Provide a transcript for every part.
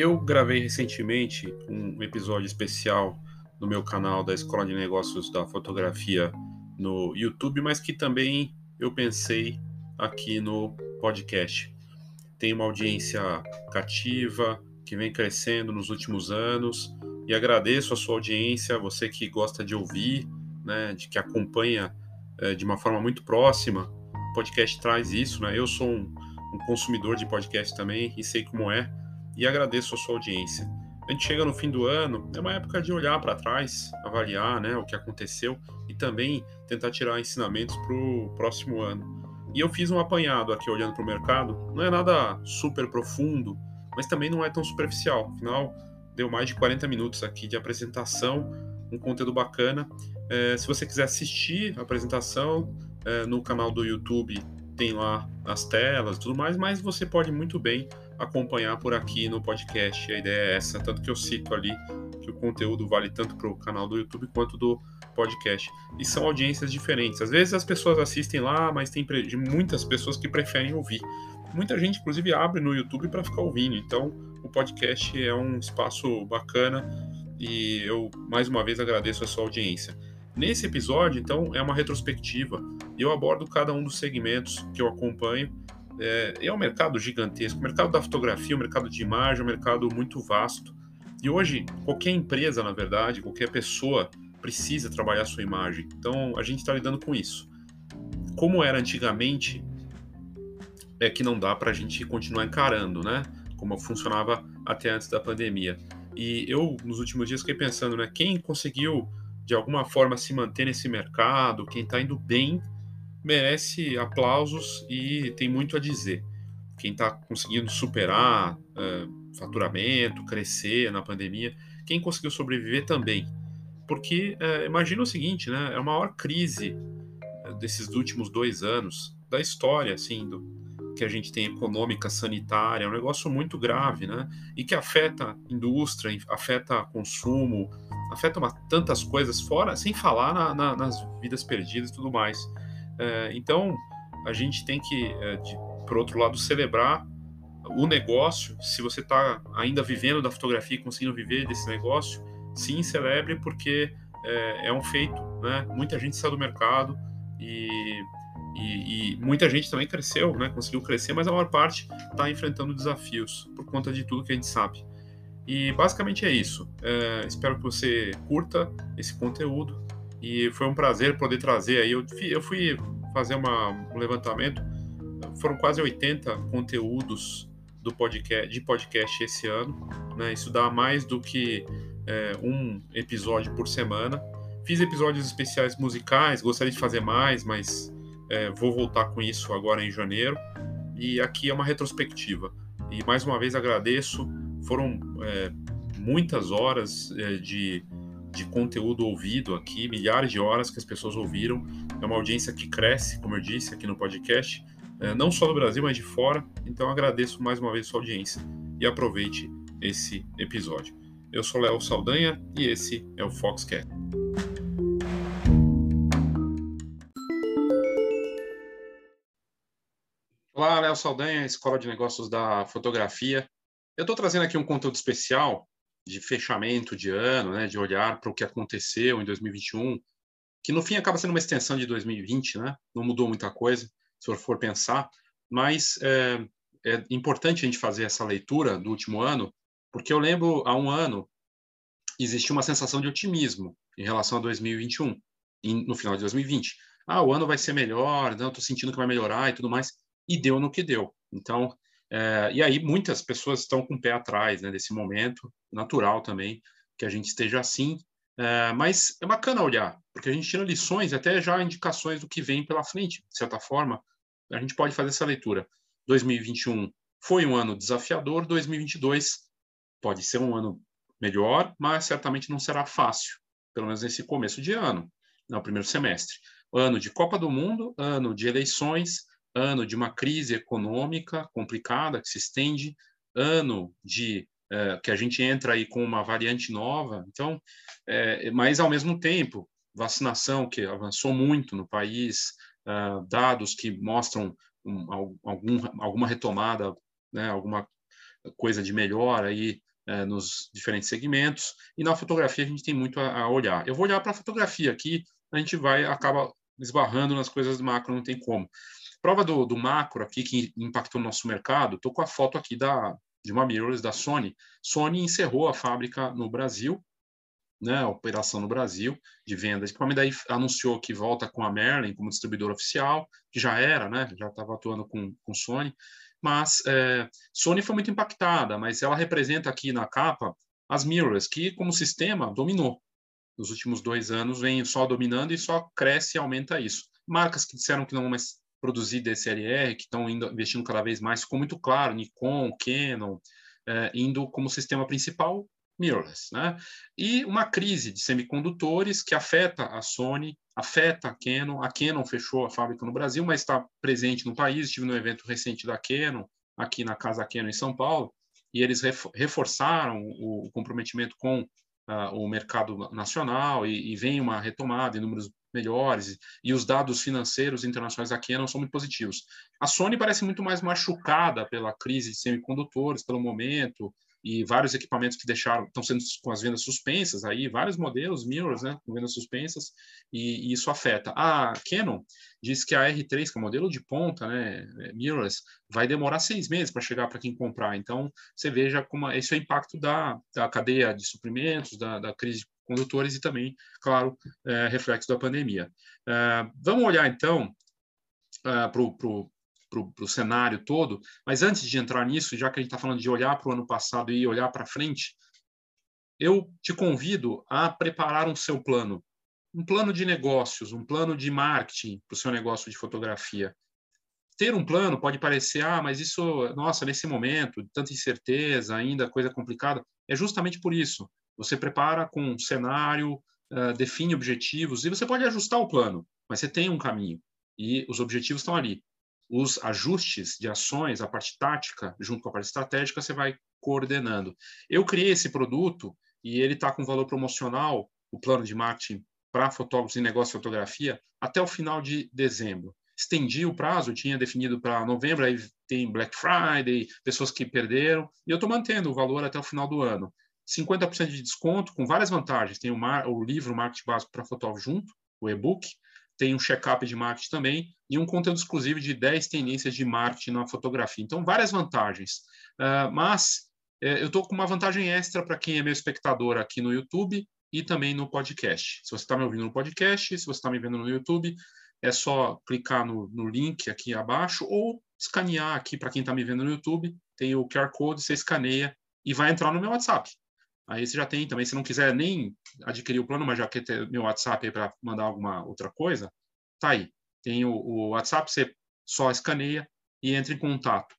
Eu gravei recentemente um episódio especial no meu canal da Escola de Negócios da Fotografia no YouTube, mas que também eu pensei aqui no podcast. Tem uma audiência cativa que vem crescendo nos últimos anos e agradeço a sua audiência, você que gosta de ouvir, né, de que acompanha é, de uma forma muito próxima. O podcast traz isso, né? Eu sou um, um consumidor de podcast também e sei como é e agradeço a sua audiência. A gente chega no fim do ano, é uma época de olhar para trás, avaliar né, o que aconteceu e também tentar tirar ensinamentos para o próximo ano. E eu fiz um apanhado aqui olhando para o mercado, não é nada super profundo, mas também não é tão superficial. Afinal, deu mais de 40 minutos aqui de apresentação, um conteúdo bacana. É, se você quiser assistir a apresentação é, no canal do YouTube, tem lá as telas e tudo mais, mas você pode muito bem acompanhar por aqui no podcast. A ideia é essa, tanto que eu cito ali que o conteúdo vale tanto para o canal do YouTube quanto do podcast. E são audiências diferentes. Às vezes as pessoas assistem lá, mas tem muitas pessoas que preferem ouvir. Muita gente, inclusive, abre no YouTube para ficar ouvindo. Então, o podcast é um espaço bacana e eu mais uma vez agradeço a sua audiência. Nesse episódio, então, é uma retrospectiva. Eu abordo cada um dos segmentos que eu acompanho é, é um mercado gigantesco. O mercado da fotografia, o mercado de imagem, é um mercado muito vasto. E hoje, qualquer empresa, na verdade, qualquer pessoa precisa trabalhar sua imagem. Então, a gente está lidando com isso. Como era antigamente, é que não dá para a gente continuar encarando, né? Como funcionava até antes da pandemia. E eu, nos últimos dias, fiquei pensando, né? Quem conseguiu, de alguma forma, se manter nesse mercado, quem está indo bem merece aplausos e tem muito a dizer. Quem está conseguindo superar uh, faturamento, crescer na pandemia, quem conseguiu sobreviver também. Porque uh, imagina o seguinte, né? É a maior crise eh, desses últimos dois anos da história, assim, do, que a gente tem econômica, sanitária, é um negócio muito grave, né? E que afeta indústria, afeta consumo, afeta uma, tantas coisas fora, sem falar na, na, nas vidas perdidas e tudo mais. É, então, a gente tem que, é, por outro lado, celebrar o negócio. Se você está ainda vivendo da fotografia e conseguindo viver desse negócio, sim, celebre, porque é, é um feito. Né? Muita gente saiu do mercado e, e, e, muita gente também cresceu, né? conseguiu crescer, mas a maior parte está enfrentando desafios por conta de tudo que a gente sabe. E basicamente é isso. É, espero que você curta esse conteúdo e foi um prazer poder trazer aí. Eu, eu fui fazer uma, um levantamento, foram quase 80 conteúdos do podcast, de podcast esse ano. Né? Isso dá mais do que é, um episódio por semana. Fiz episódios especiais musicais, gostaria de fazer mais, mas é, vou voltar com isso agora em janeiro. E aqui é uma retrospectiva. E mais uma vez agradeço. Foram é, muitas horas é, de de conteúdo ouvido aqui, milhares de horas que as pessoas ouviram. É uma audiência que cresce, como eu disse aqui no podcast, é, não só do Brasil, mas de fora. Então agradeço mais uma vez sua audiência e aproveite esse episódio. Eu sou Léo Saldanha e esse é o Foxcast. Olá, Léo Saldanha, Escola de Negócios da Fotografia. Eu estou trazendo aqui um conteúdo especial de fechamento de ano, né, de olhar para o que aconteceu em 2021, que no fim acaba sendo uma extensão de 2020, né? Não mudou muita coisa, se for pensar, mas é, é importante a gente fazer essa leitura do último ano, porque eu lembro há um ano existia uma sensação de otimismo em relação a 2021, no final de 2020. Ah, o ano vai ser melhor, não estou sentindo que vai melhorar e tudo mais, e deu no que deu. Então, é, e aí muitas pessoas estão com o pé atrás né, desse momento, natural também que a gente esteja assim, é, mas é bacana olhar, porque a gente tira lições, até já indicações do que vem pela frente, de certa forma, a gente pode fazer essa leitura. 2021 foi um ano desafiador, 2022 pode ser um ano melhor, mas certamente não será fácil, pelo menos nesse começo de ano, no primeiro semestre. Ano de Copa do Mundo, ano de eleições, ano de uma crise econômica complicada que se estende, ano de é, que a gente entra aí com uma variante nova. Então, é, mas ao mesmo tempo, vacinação que avançou muito no país, é, dados que mostram um, algum, alguma retomada, né, alguma coisa de melhor aí é, nos diferentes segmentos. E na fotografia a gente tem muito a, a olhar. Eu vou olhar para a fotografia aqui, a gente vai acaba esbarrando nas coisas macro, não tem como. Prova do, do macro aqui que impactou no nosso mercado, estou com a foto aqui da, de uma mirrorless da Sony. Sony encerrou a fábrica no Brasil, né, a operação no Brasil de venda de equipamento, daí anunciou que volta com a Merlin como distribuidor oficial, que já era, né, já estava atuando com, com Sony, mas é, Sony foi muito impactada, mas ela representa aqui na capa as mirrorless, que como sistema dominou. Nos últimos dois anos vem só dominando e só cresce e aumenta isso. Marcas que disseram que não mais produzir DSLR, que estão investindo cada vez mais, ficou muito claro, Nikon, Canon, é, indo como sistema principal, mirrorless. Né? E uma crise de semicondutores que afeta a Sony, afeta a Canon. A Canon fechou a fábrica no Brasil, mas está presente no país. Estive no evento recente da Canon, aqui na Casa Canon em São Paulo, e eles reforçaram o comprometimento com uh, o mercado nacional e, e vem uma retomada em números melhores e os dados financeiros internacionais da Canon são muito positivos. A Sony parece muito mais machucada pela crise de semicondutores pelo momento e vários equipamentos que deixaram estão sendo com as vendas suspensas aí vários modelos mirrors né com vendas suspensas e, e isso afeta a Canon diz que a R3 que é o modelo de ponta né é, mirrors vai demorar seis meses para chegar para quem comprar então você veja como esse é o impacto da, da cadeia de suprimentos da, da crise condutores e também, claro, é, reflexo da pandemia. É, vamos olhar, então, é, para o cenário todo, mas antes de entrar nisso, já que a gente está falando de olhar para o ano passado e olhar para frente, eu te convido a preparar um seu plano, um plano de negócios, um plano de marketing para o seu negócio de fotografia. Ter um plano pode parecer, ah, mas isso, nossa, nesse momento, tanta incerteza, ainda coisa complicada. É justamente por isso. Você prepara com um cenário, uh, define objetivos e você pode ajustar o plano, mas você tem um caminho e os objetivos estão ali. Os ajustes de ações, a parte tática, junto com a parte estratégica, você vai coordenando. Eu criei esse produto e ele está com valor promocional, o plano de marketing para fotógrafos e negócio de fotografia, até o final de dezembro. Estendi o prazo, tinha definido para novembro, aí tem Black Friday, pessoas que perderam, e eu estou mantendo o valor até o final do ano. 50% de desconto com várias vantagens. Tem o, mar, o livro Marketing Básico para Fotógrafo junto, o e-book, tem um check-up de marketing também e um conteúdo exclusivo de 10 tendências de marketing na fotografia. Então, várias vantagens. Uh, mas uh, eu estou com uma vantagem extra para quem é meu espectador aqui no YouTube e também no podcast. Se você está me ouvindo no podcast, se você está me vendo no YouTube, é só clicar no, no link aqui abaixo ou escanear aqui para quem está me vendo no YouTube, tem o QR Code, você escaneia e vai entrar no meu WhatsApp. Aí você já tem também, se não quiser nem adquirir o plano, mas já quer ter meu WhatsApp aí para mandar alguma outra coisa, tá aí. Tem o, o, WhatsApp, você só escaneia e entra em contato.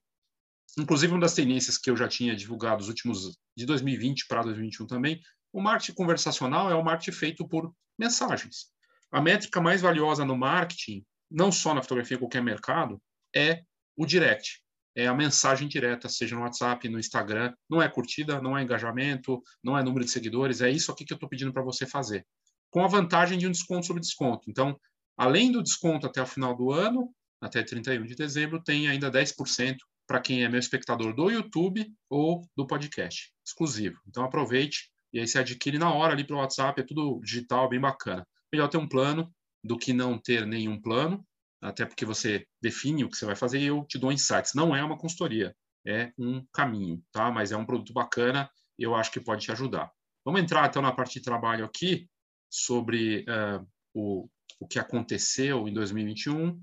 Inclusive, uma das tendências que eu já tinha divulgado os últimos, de 2020 para 2021 também, o marketing conversacional é o marketing feito por mensagens. A métrica mais valiosa no marketing, não só na fotografia, em qualquer mercado, é o direct é a mensagem direta, seja no WhatsApp, no Instagram. Não é curtida, não é engajamento, não é número de seguidores, é isso aqui que eu estou pedindo para você fazer. Com a vantagem de um desconto sobre desconto. Então, além do desconto até o final do ano, até 31 de dezembro, tem ainda 10% para quem é meu espectador do YouTube ou do podcast, exclusivo. Então, aproveite e aí você adquire na hora ali pelo WhatsApp, é tudo digital, bem bacana. Melhor ter um plano do que não ter nenhum plano até porque você define o que você vai fazer e eu te dou insights. Não é uma consultoria, é um caminho, tá? Mas é um produto bacana, eu acho que pode te ajudar. Vamos entrar então na parte de trabalho aqui sobre uh, o, o que aconteceu em 2021.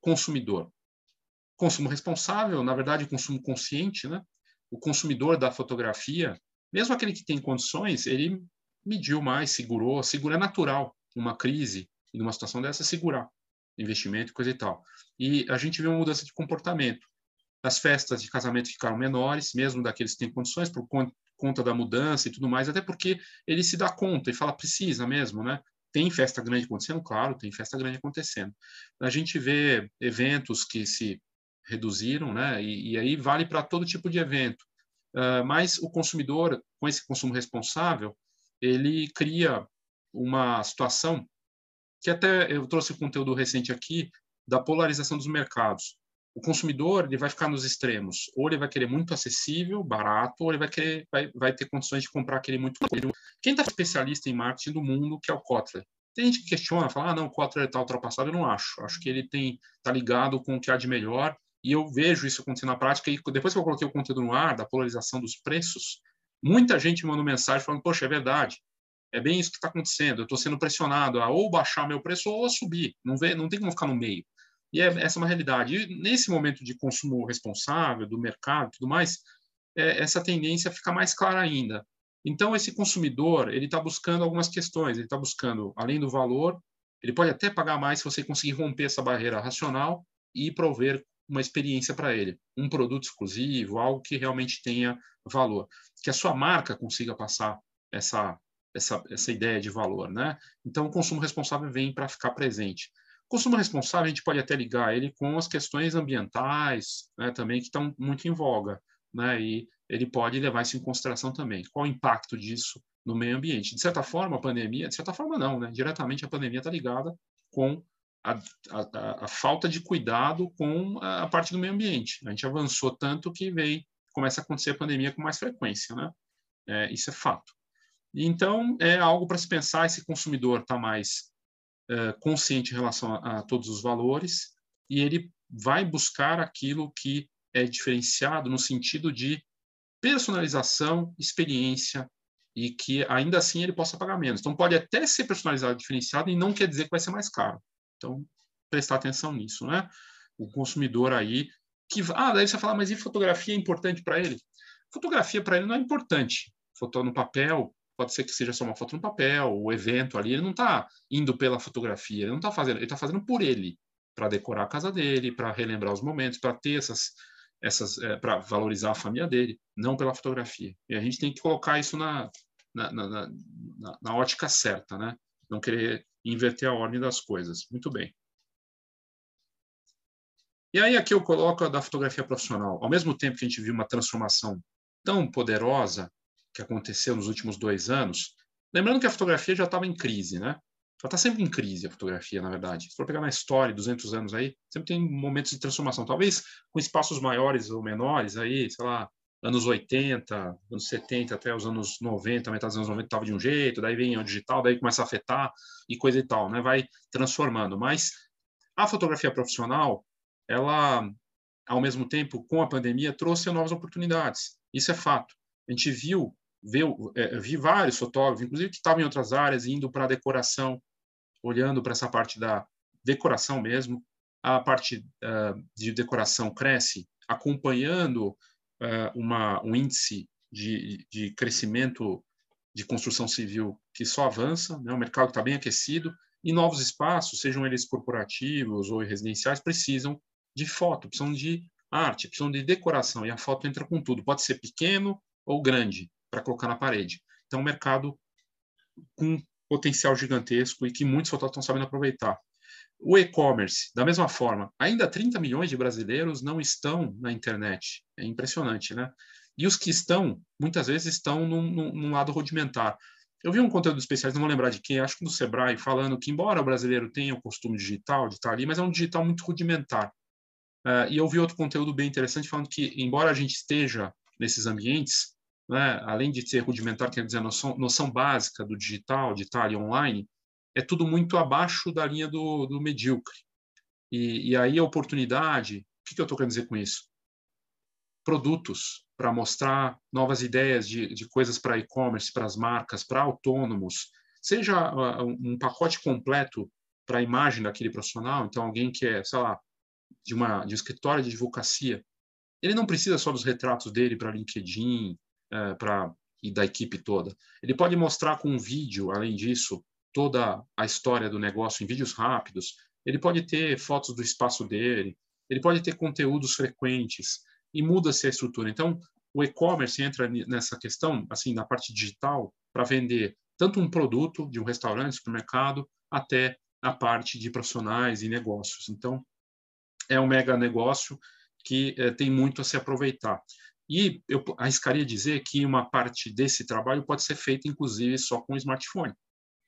Consumidor. Consumo responsável, na verdade, consumo consciente, né? O consumidor da fotografia, mesmo aquele que tem condições, ele mediu mais, segurou, segura é natural numa crise e numa situação dessa segurar investimento, coisa e tal. E a gente viu uma mudança de comportamento. As festas de casamento ficaram menores, mesmo daqueles que têm condições, por conta da mudança e tudo mais, até porque ele se dá conta e fala, precisa mesmo, né? Tem festa grande acontecendo? Claro, tem festa grande acontecendo. A gente vê eventos que se reduziram, né? E, e aí vale para todo tipo de evento. Uh, mas o consumidor, com esse consumo responsável, ele cria uma situação que até eu trouxe conteúdo recente aqui da polarização dos mercados. o consumidor ele vai ficar nos extremos. Ou ele vai querer muito acessível, barato, ou ele vai querer vai, vai ter condições de comprar aquele muito Quem está especialista em marketing do mundo, que é o Kotler. Tem gente que questiona, fala, ah, não, o Kotler está ultrapassado. Eu não acho. Acho que ele tem está ligado com o que há de melhor. E eu vejo isso acontecer na prática. E depois que eu coloquei o conteúdo no ar, da polarização dos preços, muita gente mandou mensagem falando, poxa, é verdade. É bem isso que está acontecendo. Eu estou sendo pressionado a ou baixar meu preço ou subir. Não, vê, não tem como ficar no meio. E é, essa é uma realidade. E nesse momento de consumo responsável, do mercado e tudo mais, é, essa tendência fica mais clara ainda. Então, esse consumidor, ele está buscando algumas questões. Ele está buscando, além do valor, ele pode até pagar mais se você conseguir romper essa barreira racional e prover uma experiência para ele, um produto exclusivo, algo que realmente tenha valor, que a sua marca consiga passar essa essa, essa ideia de valor, né? Então, o consumo responsável vem para ficar presente. Consumo responsável, a gente pode até ligar ele com as questões ambientais, né, também, que estão muito em voga, né, e ele pode levar isso em consideração também. Qual o impacto disso no meio ambiente? De certa forma, a pandemia, de certa forma, não, né, diretamente a pandemia está ligada com a, a, a, falta de cuidado com a, parte do meio ambiente. A gente avançou tanto que veio, começa a acontecer a pandemia com mais frequência, né? É, isso é fato. Então, é algo para se pensar, esse consumidor está mais é, consciente em relação a, a, todos os valores e ele vai buscar aquilo que é diferenciado no sentido de personalização, experiência e que ainda assim ele possa pagar menos. Então pode até ser personalizado, diferenciado e não quer dizer que vai ser mais caro. Então prestar atenção nisso, né? O consumidor aí que ah, daí você fala, mas e fotografia é importante para ele? Fotografia para ele não é importante. Foto no papel, pode ser que seja só uma foto no papel, o evento ali, ele não está indo pela fotografia, ele não está fazendo, ele está fazendo por ele, para decorar a casa dele, para relembrar os momentos, para ter essas, essas, é, para valorizar a família dele, não pela fotografia. E a gente tem que colocar isso na, na, na, na, na ótica certa, né? Não querer inverter a ordem das coisas. Muito bem. E aí aqui eu coloco a da fotografia profissional. Ao mesmo tempo que a gente viu uma transformação tão poderosa que aconteceu nos últimos dois anos, lembrando que a fotografia já estava em crise, né? Ela está sempre em crise, a fotografia, na verdade. Se for pegar na história, 200 anos aí, sempre tem momentos de transformação. Talvez com espaços maiores ou menores, aí, sei lá, anos 80, anos 70 até os anos 90, metade dos anos 90 estava de um jeito, daí vem o digital, daí começa a afetar e coisa e tal, né? Vai transformando. Mas a fotografia profissional, ela, ao mesmo tempo, com a pandemia, trouxe novas oportunidades. Isso é fato. A gente viu é, vi vários fotógrafos, inclusive que estavam em outras áreas, indo para a decoração, olhando para essa parte da decoração mesmo. A parte uh, de decoração cresce, acompanhando uh, uma, um índice de, de crescimento de construção civil que só avança, né? o mercado está bem aquecido, e novos espaços, sejam eles corporativos ou residenciais, precisam de foto, precisam de arte, precisam de decoração, e a foto entra com tudo. Pode ser pequeno ou grande, para colocar na parede. Então, um mercado com potencial gigantesco e que muitos fotógrafos estão sabendo aproveitar. O e-commerce, da mesma forma, ainda 30 milhões de brasileiros não estão na internet. É impressionante, né? E os que estão, muitas vezes, estão num, num lado rudimentar. Eu vi um conteúdo especial, não vou lembrar de quem, acho que do Sebrae, falando que, embora o brasileiro tenha o costume digital de estar ali, mas é um digital muito rudimentar. Uh, e eu vi outro conteúdo bem interessante falando que, embora a gente esteja nesses ambientes, né, além de ser rudimentar, quer dizer, a noção, noção básica do digital, de estar ali online, é tudo muito abaixo da linha do, do medíocre. E, e, aí a oportunidade, o que, que eu estou querendo dizer com isso? Produtos para mostrar novas ideias de, de coisas para e-commerce, para as marcas, para autônomos, seja uh, um pacote completo para a imagem daquele profissional, então alguém que é, sei lá, de, uma, de um escritório de advocacia, ele não precisa só dos retratos dele para LinkedIn, é, para e da equipe toda. Ele pode mostrar com um vídeo, além disso, toda a história do negócio em vídeos rápidos. Ele pode ter fotos do espaço dele. Ele pode ter conteúdos frequentes e muda-se a estrutura. Então, o e-commerce entra nessa questão, assim, na parte digital, para vender tanto um produto de um restaurante, supermercado, até a parte de profissionais e negócios. Então, é um mega negócio que é, tem muito a se aproveitar. E eu arriscaria dizer que uma parte desse trabalho pode ser feita, inclusive, só com smartphone.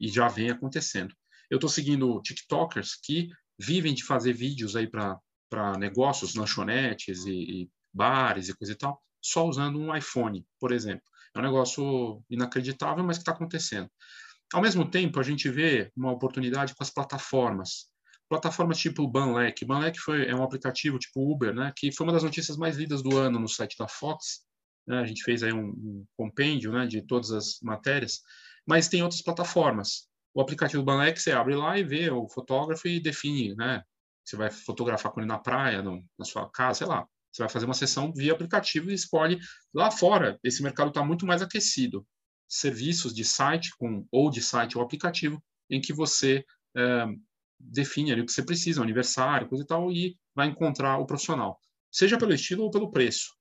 E já vem acontecendo. Eu estou seguindo TikTokers que vivem de fazer vídeos aí para negócios, lanchonetes e, e bares e coisa e tal, só usando um iPhone, por exemplo. É um negócio inacreditável, mas que está acontecendo. Ao mesmo tempo, a gente vê uma oportunidade com as plataformas. Plataformas tipo Banlec. Banlec foi, é um aplicativo tipo Uber, né, que foi uma das notícias mais lidas do ano no site da Fox. Né, a gente fez aí um, um compêndio né, de todas as matérias, mas tem outras plataformas. O aplicativo Banlec, você abre lá e vê o fotógrafo e define, né? Você vai fotografar com ele na praia, no, na sua casa, sei lá. Você vai fazer uma sessão via aplicativo e escolhe. Lá fora, esse mercado está muito mais aquecido. Serviços de site com ou de site ou aplicativo em que você é, define ali o que você precisa, aniversário, coisa e tal, e vai encontrar o profissional, seja pelo estilo ou pelo preço.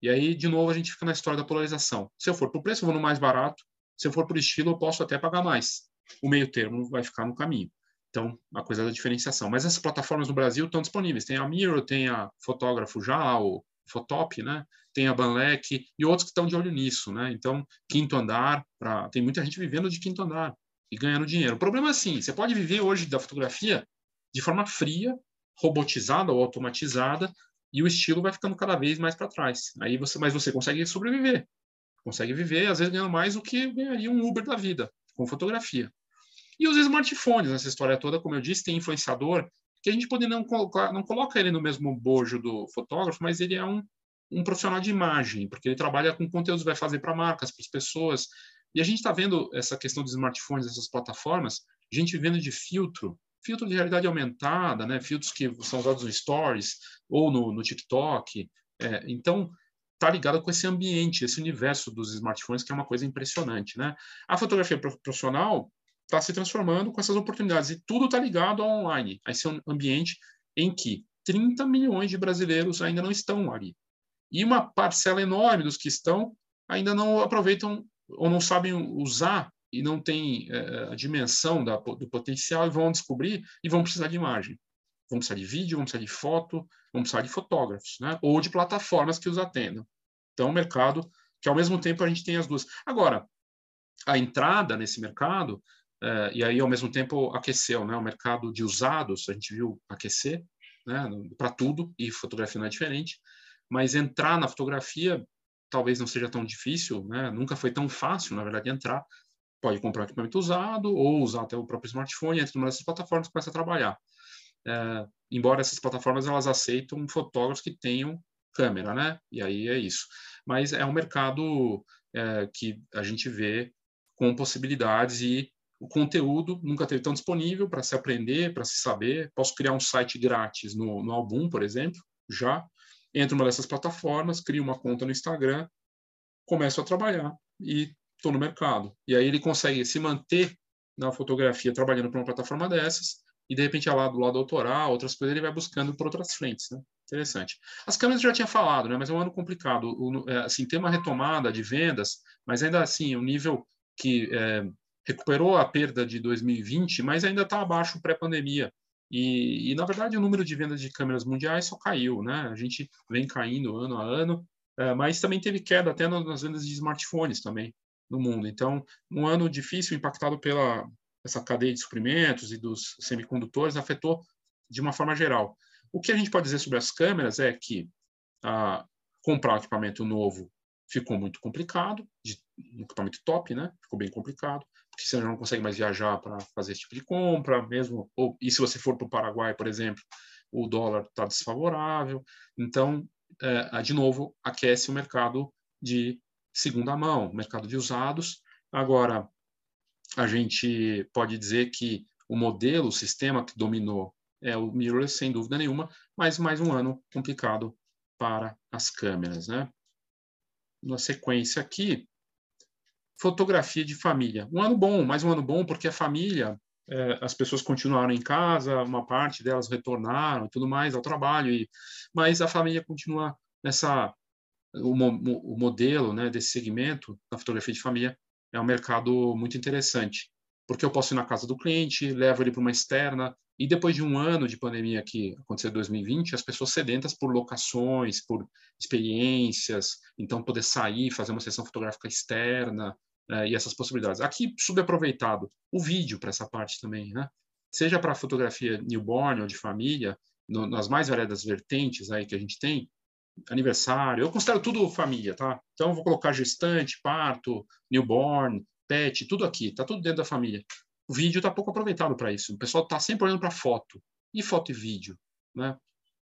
E aí, de novo, a gente fica na história da polarização. Se eu for por preço, eu vou no mais barato. Se eu for por estilo, eu posso até pagar mais. O meio termo vai ficar no caminho. Então, a coisa da diferenciação. Mas essas plataformas no Brasil estão disponíveis. Tem a Miro, tem a Fotógrafo já, o Fotop, né? Tem a Banlec e outros que estão de olho nisso, né? Então, quinto andar, pra... tem muita gente vivendo de quinto andar e ganhando dinheiro. O problema é assim, você pode viver hoje da fotografia de forma fria, robotizada ou automatizada, e o estilo vai ficando cada vez mais para trás. Aí você, mas você consegue sobreviver, consegue viver, às vezes ganhando mais do que ganharia um Uber da vida com fotografia. E os smartphones nessa história toda, como eu disse, tem influenciador que a gente pode não colocar, não coloca ele no mesmo bojo do fotógrafo, mas ele é um, um profissional de imagem, porque ele trabalha com conteúdos, vai fazer para marcas, para as pessoas, e a gente está vendo essa questão dos smartphones, essas plataformas, gente vivendo de filtro, filtro de realidade aumentada, né? filtros que são usados no Stories ou no, no TikTok. É, então, está ligado com esse ambiente, esse universo dos smartphones, que é uma coisa impressionante. Né? A fotografia profissional está se transformando com essas oportunidades e tudo está ligado ao online, a esse ambiente em que 30 milhões de brasileiros ainda não estão ali. E uma parcela enorme dos que estão ainda não aproveitam ou não sabem usar e não têm é, a dimensão da, do potencial e vão descobrir e vão precisar de imagem. Vão precisar de vídeo, vão precisar de foto, vão precisar de fotógrafos, né? ou de plataformas que os atendam. Então, o mercado que, ao mesmo tempo, a gente tem as duas. Agora, a entrada nesse mercado, é, e aí, ao mesmo tempo, aqueceu, né? o mercado de usados, a gente viu aquecer né? para tudo, e fotografia não é diferente, mas entrar na fotografia talvez não seja tão difícil, né? nunca foi tão fácil, na verdade, entrar. Pode comprar equipamento usado ou usar até o próprio smartphone, entra numa dessas plataformas e começa a trabalhar. É, embora essas plataformas elas aceitam fotógrafos que tenham câmera, né? E aí é isso. Mas é um mercado é, que a gente vê com possibilidades e o conteúdo nunca teve tão disponível para se aprender, para se saber. Posso criar um site grátis no, no Album, por exemplo, já entro numa dessas plataformas, crio uma conta no Instagram, começo a trabalhar e estou no mercado. E aí ele consegue se manter na fotografia trabalhando para uma plataforma dessas e de repente lá do lado autoral, outras coisas ele vai buscando por outras frentes, né? Interessante. As câmeras eu já tinha falado, né? Mas é um ano complicado. O, é, assim, tem uma retomada de vendas, mas ainda assim, o um nível que é, recuperou a perda de 2020, mas ainda está abaixo pré-pandemia. E, e, na verdade, o número de vendas de câmeras mundiais só caiu, né? A gente vem caindo ano a ano, é, mas também teve queda até nas vendas de smartphones também no mundo. Então, um ano difícil, impactado pela essa cadeia de suprimentos e dos semicondutores, afetou de uma forma geral. O que a gente pode dizer sobre as câmeras é que comprar um equipamento novo ficou muito complicado, de, um equipamento top, né? Ficou bem complicado porque você não consegue mais viajar para fazer esse tipo de compra, mesmo. Ou, e se você for para o Paraguai, por exemplo, o dólar está desfavorável. Então, é, de novo, aquece o mercado de segunda mão, mercado de usados. Agora, a gente pode dizer que o modelo, o sistema que dominou é o mirrorless, sem dúvida nenhuma, mas mais um ano complicado para as câmeras, né? Na sequência aqui, fotografia de família. Um ano bom, mais um ano bom, porque a família, é, as pessoas continuaram em casa, uma parte delas retornaram e tudo mais ao trabalho, e, mas a família continua nessa. O, o modelo né, desse segmento da fotografia de família é um mercado muito interessante, porque eu posso ir na casa do cliente, levo ele para uma externa, e depois de um ano de pandemia que aconteceu em 2020, as pessoas sedentas por locações, por experiências, então poder sair, fazer uma sessão fotográfica externa, é, e essas possibilidades. Aqui, subaproveitado, o vídeo para essa parte também, né? Seja para fotografia newborn ou de família, no, nas mais variadas vertentes aí que a gente tem, aniversário, eu considero tudo família, tá? Então, eu vou colocar gestante, parto, newborn, pet, tudo aqui, tá tudo dentro da família. O vídeo está pouco aproveitado para isso. O pessoal está sempre olhando para foto. E foto e vídeo, né?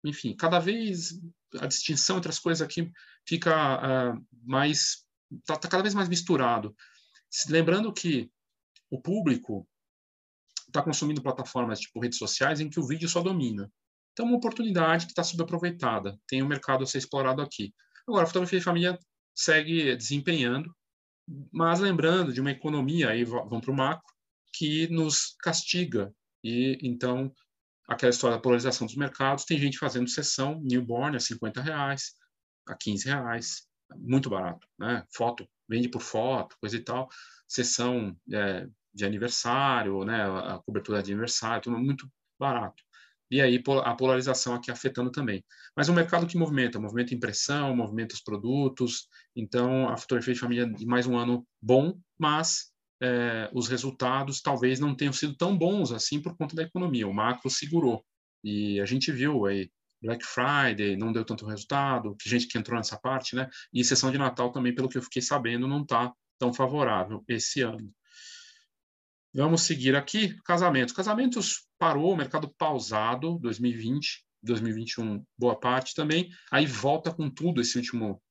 Enfim, cada vez a distinção entre as coisas aqui fica uh, mais está tá cada vez mais misturado. Lembrando que o público está consumindo plataformas tipo redes sociais em que o vídeo só domina. Então, uma oportunidade que está subaproveitada. Tem um mercado a ser explorado aqui. Agora, a fotografia de família segue desempenhando, mas lembrando de uma economia, aí vamos para o macro, que nos castiga. E então, aquela história da polarização dos mercados, tem gente fazendo sessão newborn a 50 reais, a 15 reais, muito barato, né? Foto, vende por foto, coisa e tal. Sessão é, de aniversário, né? A cobertura de aniversário, tudo muito barato. E aí a polarização aqui afetando também. Mas um mercado que movimenta, movimenta impressão, movimenta os produtos. Então, a fotografia de família de mais um ano bom, mas é, os resultados talvez não tenham sido tão bons assim por conta da economia. O macro segurou. E a gente viu aí Black Friday não deu tanto resultado, que gente que entrou nessa parte, né? E sessão de Natal também, pelo que eu fiquei sabendo, não está tão favorável esse ano. Vamos seguir aqui, casamentos. Casamentos parou, mercado pausado, 2020, 2021, boa parte também. Aí volta com tudo esse último,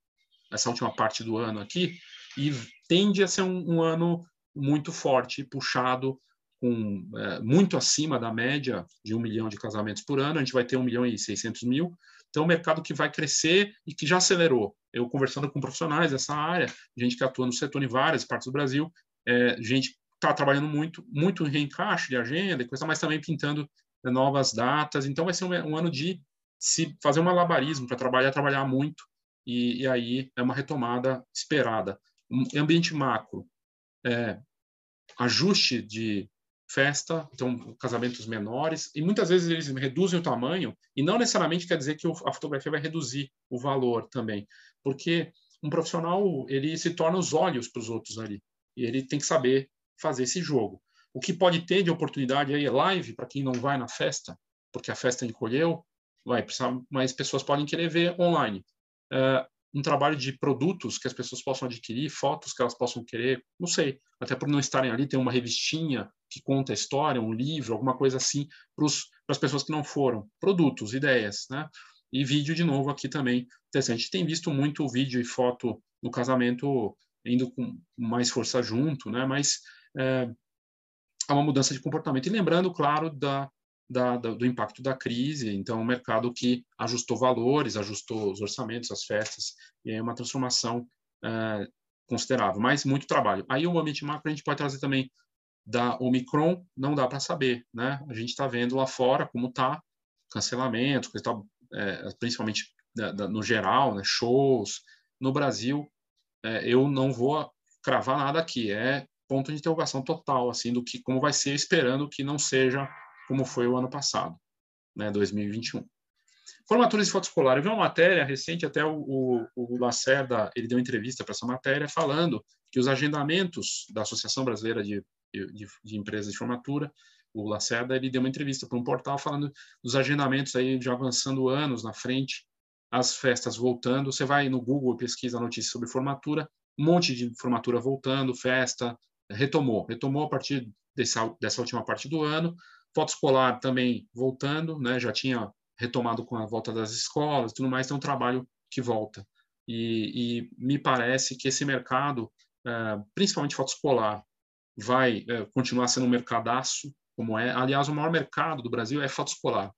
essa última parte do ano aqui e tende a ser um, um ano muito forte, puxado com é, muito acima da média de um milhão de casamentos por ano, a gente vai ter um milhão e seiscentos mil. Então, é um mercado que vai crescer e que já acelerou. Eu conversando com profissionais dessa área, gente que atua no setor em várias partes do Brasil, é, gente está trabalhando muito, muito em reencaixe de agenda e coisa, mas também pintando né, novas datas. Então, vai ser um, um ano de se fazer um malabarismo para trabalhar, trabalhar muito, e, e, aí é uma retomada esperada. Um ambiente macro, é, ajuste de festa, então casamentos menores, e muitas vezes eles reduzem o tamanho, e não necessariamente quer dizer que a fotografia vai reduzir o valor também, porque um profissional ele se torna os olhos para os outros ali, e ele tem que saber fazer esse jogo. O que pode ter de oportunidade aí é live para quem não vai na festa, porque a festa encolheu, vai precisar, mais pessoas podem querer ver online. Uh, um trabalho de produtos que as pessoas possam adquirir, fotos que elas possam querer, não sei, até por não estarem ali, tem uma revistinha que conta a história, um livro, alguma coisa assim, para as pessoas que não foram. Produtos, ideias, né? E vídeo, de novo, aqui também interessante. Tem visto muito vídeo e foto no casamento indo com mais força junto, né? Mas é, há uma mudança de comportamento. E lembrando, claro, da, da, da, do impacto da crise, então o mercado que ajustou valores, ajustou os orçamentos, as festas, e é uma transformação é, considerável, mas muito trabalho. Aí o ambiente macro a gente pode trazer também da Omicron, não dá para saber, né? A gente está vendo lá fora como está, cancelamento, é, principalmente da, da, no geral, né? shows. No Brasil, é, eu não vou cravar nada aqui, é ponto de interrogação total, assim, do que como vai ser, esperando que não seja como foi o ano passado, né, 2021. Formaturas de foto escolar. Eu vi uma matéria recente, até o, o, o Lacerda, ele deu entrevista para essa matéria, falando que os agendamentos da Associação Brasileira de, de, de Empresas de Formatura, o Lacerda, ele deu uma entrevista para um portal falando dos agendamentos aí de avançando anos na frente, as festas voltando. Você vai no Google, pesquisa notícias sobre formatura, um monte de formatura voltando, festa, retomou. Retomou a partir dessa, dessa última parte do ano. Foto escolar também voltando, né? já tinha retomado com a volta das escolas tudo mais, tem um trabalho que volta. E, e me parece que esse mercado, é, principalmente foto escolar, vai é, continuar sendo um mercadaço, como é. Aliás, o maior mercado do Brasil é foto escolar.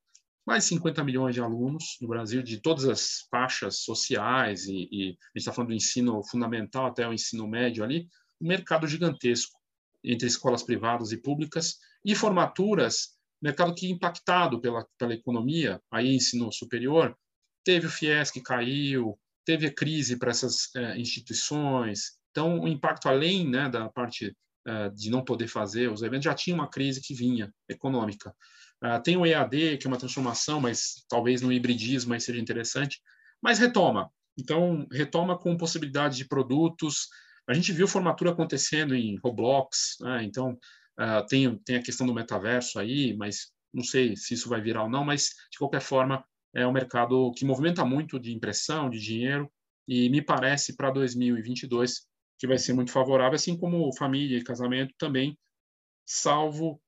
Mais de 50 milhões de alunos no Brasil, de todas as faixas sociais, e, e a gente está falando do ensino fundamental até o ensino médio ali, um mercado gigantesco entre escolas privadas e públicas, e formaturas, mercado que impactado pela, pela economia, aí ensino superior, teve o FIES que caiu, teve a crise para essas é, instituições, então o impacto além né, da parte é, de não poder fazer os eventos, já tinha uma crise que vinha, econômica. Uh, tem o EAD, que é uma transformação, mas talvez no hibridismo aí seja interessante, mas retoma. Então, retoma com possibilidade de produtos, a gente viu formatura acontecendo em Roblox, né? então uh, tem, tem a questão do metaverso aí, mas não sei se isso vai virar ou não, mas de qualquer forma é um mercado que movimenta muito de impressão, de dinheiro, e me parece para 2022 que vai ser muito favorável, assim como família e casamento também, salvo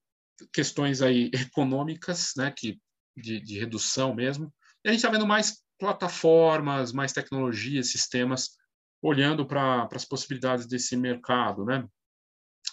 questões aí econômicas, né, que de, de redução mesmo. E a gente está vendo mais plataformas, mais tecnologias, sistemas olhando para as possibilidades desse mercado, né?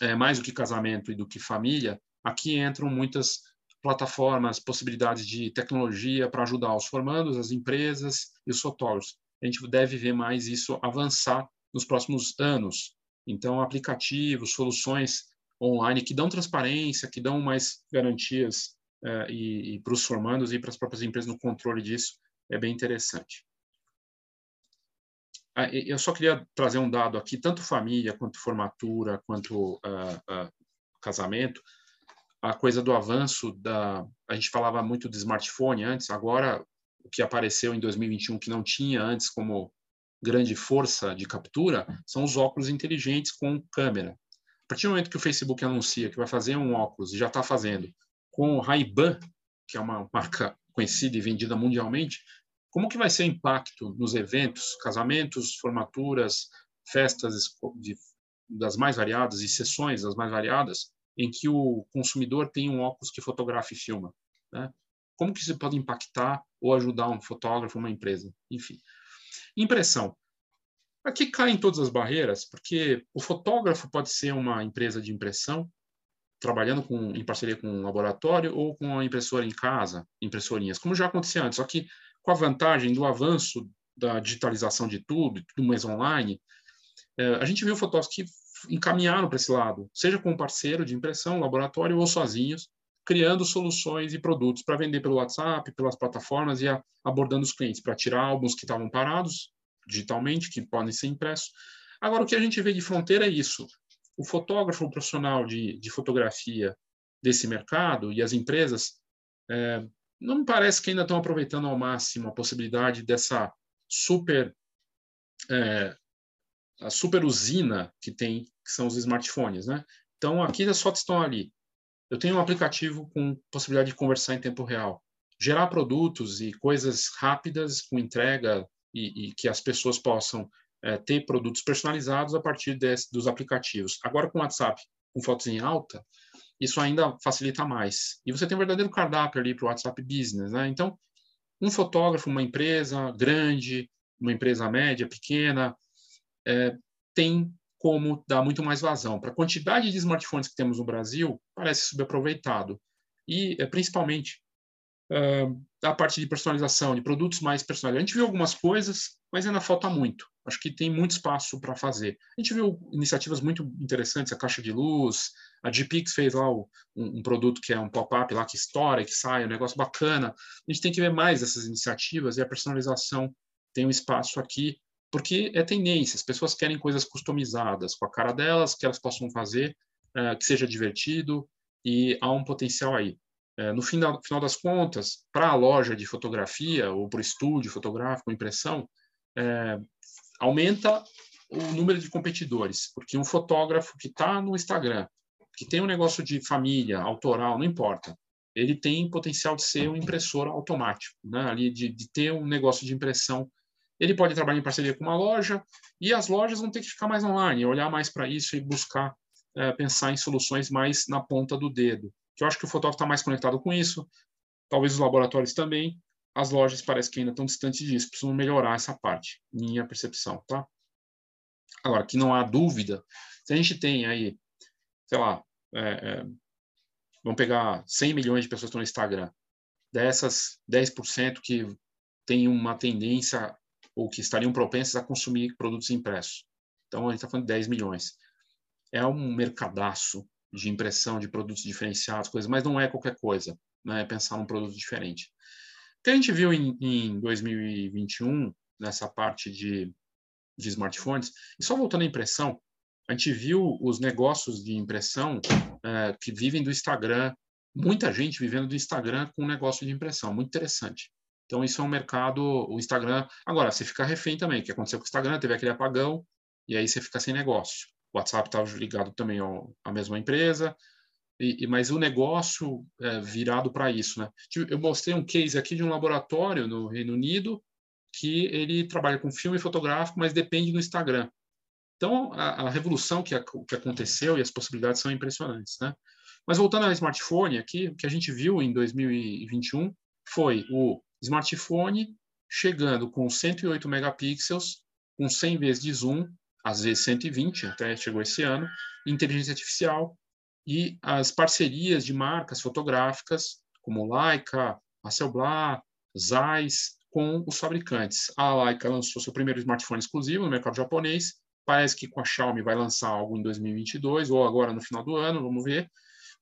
É, mais do que casamento e do que família, aqui entram muitas plataformas, possibilidades de tecnologia para ajudar os formandos, as empresas e os fotógrafos. A gente deve ver mais isso avançar nos próximos anos. Então, aplicativos, soluções online que dão transparência, que dão mais garantias uh, e, e para os formandos e para as próprias empresas no controle disso, é bem interessante. Ah, eu só queria trazer um dado aqui, tanto família, quanto formatura, quanto uh, uh, casamento, a coisa do avanço da... A gente falava muito de smartphone antes, agora o que apareceu em 2021 que não tinha antes como grande força de captura são os óculos inteligentes com câmera. A partir do momento que o Facebook anuncia que vai fazer um óculos, e já está fazendo, com o Ray-Ban, que é uma marca conhecida e vendida mundialmente, como que vai ser o impacto nos eventos, casamentos, formaturas, festas de, das mais variadas e sessões das mais variadas, em que o consumidor tem um óculos que fotografa e filma? Né? Como que isso pode impactar ou ajudar um fotógrafo, uma empresa? Enfim. Impressão. Aqui caem todas as barreiras, porque o fotógrafo pode ser uma empresa de impressão, trabalhando com, em parceria com um laboratório ou com a impressora em casa, impressorinhas, como já acontecia antes, só que com a vantagem do avanço da digitalização de tudo, tudo mais online, é, a gente viu fotógrafos que encaminharam para esse lado, seja com um parceiro de impressão, laboratório ou sozinhos, criando soluções e produtos para vender pelo WhatsApp, pelas plataformas e abordando os clientes para tirar álbuns que estavam parados digitalmente, que podem ser impressos. Agora, o que a gente vê de fronteira é isso. O fotógrafo profissional de, de fotografia desse mercado e as empresas é, não me parece que ainda estão aproveitando ao máximo a possibilidade dessa super é, a super usina que tem, que são os smartphones, né? Então, aqui as fotos estão ali. Eu tenho um aplicativo com possibilidade de conversar em tempo real, gerar produtos e coisas rápidas com entrega e, e que as pessoas possam é, ter produtos personalizados a partir desse, dos aplicativos. Agora com o WhatsApp, com fotos em alta, isso ainda facilita mais. E você tem um verdadeiro cardápio ali para o WhatsApp Business, né? Então, um fotógrafo, uma empresa grande, uma empresa média, pequena, é, tem como dar muito mais vazão. Para a quantidade de smartphones que temos no Brasil, parece subaproveitado. E, é, principalmente, é, a parte de personalização, de produtos mais personalizados. A gente viu algumas coisas, mas ainda falta muito. Acho que tem muito espaço para fazer. A gente viu iniciativas muito interessantes, a caixa de luz, a GPix fez lá um, um produto que é um pop-up lá que estoura, que sai, um negócio bacana. A gente tem que ver mais essas iniciativas e a personalização tem um espaço aqui porque é tendência, as pessoas querem coisas customizadas com a cara delas, que elas possam fazer, uh, que seja divertido e há um potencial aí. Uh, no final, final das contas, para a loja de fotografia ou para o estúdio fotográfico, impressão, uh, aumenta o número de competidores, porque um fotógrafo que está no Instagram, que tem um negócio de família, autoral, não importa, ele tem potencial de ser um impressor automático, né? ali de, de ter um negócio de impressão ele pode trabalhar em parceria com uma loja e as lojas vão ter que ficar mais online, olhar mais para isso e buscar é, pensar em soluções mais na ponta do dedo. Que eu acho que o fotógrafo está mais conectado com isso, talvez os laboratórios também. As lojas parece que ainda estão distantes disso, precisam melhorar essa parte, minha percepção, tá? Agora, que não há dúvida, se a gente tem aí, sei lá, é, é, vamos pegar 100 milhões de pessoas que estão no Instagram, dessas 10% que tem uma tendência ou que estariam propensas a consumir produtos impressos. Então, a gente está falando de 10 milhões. É um mercadaço de impressão de produtos diferenciados, coisas, mas não é qualquer coisa, né? é pensar num produto diferente. Que a gente viu em, em 2021, nessa parte de, de smartphones, e só voltando à impressão, a gente viu os negócios de impressão é, que vivem do Instagram, muita gente vivendo do Instagram com um negócio de impressão, muito interessante. Então, isso é um mercado, o Instagram. Agora, você fica refém também. O que aconteceu com o Instagram? Teve aquele apagão, e aí você fica sem negócio. O WhatsApp estava ligado também ao, à mesma empresa. E, e, mas o negócio é, virado para isso. Né? Eu mostrei um case aqui de um laboratório no Reino Unido que ele trabalha com filme fotográfico, mas depende do Instagram. Então, a, a revolução que, a, que, aconteceu e as possibilidades são impressionantes. Né? Mas voltando ao smartphone aqui, o que a gente viu em 2021 foi o smartphone chegando com 108 megapixels, com 100 vezes de zoom, às vezes 120, até chegou esse ano, inteligência artificial e as parcerias de marcas fotográficas como Leica, Hasselblad, Zeiss, com os fabricantes. A Leica lançou seu primeiro smartphone exclusivo no mercado japonês, parece que com a Xiaomi vai lançar algo em 2022 ou agora no final do ano, vamos ver.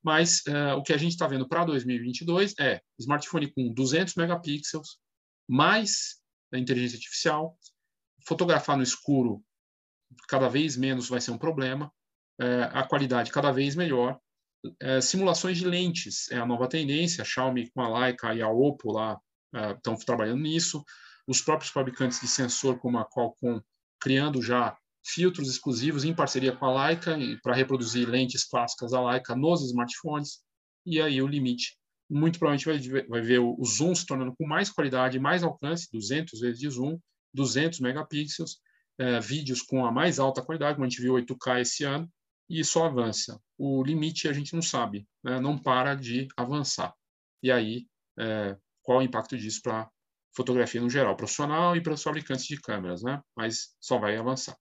Mas uh, o que a gente está vendo para 2022 é smartphone com 200 megapixels, mais a inteligência artificial, fotografar no escuro cada vez menos vai ser um problema, é, a qualidade cada vez melhor. É, simulações de lentes é a nova tendência, a Xiaomi com a Leica e a Oppo lá estão trabalhando nisso. Os próprios fabricantes de sensor, como a Qualcomm, criando já filtros exclusivos em parceria com a Leica para reproduzir lentes clássicas da Leica nos smartphones. E aí o limite, muito provavelmente vai, vai ver o, o zoom se tornando com mais qualidade, mais alcance, 200 vezes de zoom, 200 megapixels, é, vídeos com a mais alta qualidade, como a gente viu 8K esse ano, e só avança. O limite a gente não sabe, né? não para de avançar. E aí, é, qual o impacto disso para fotografia no geral, profissional e para os fabricantes de câmeras, né? mas só vai avançar.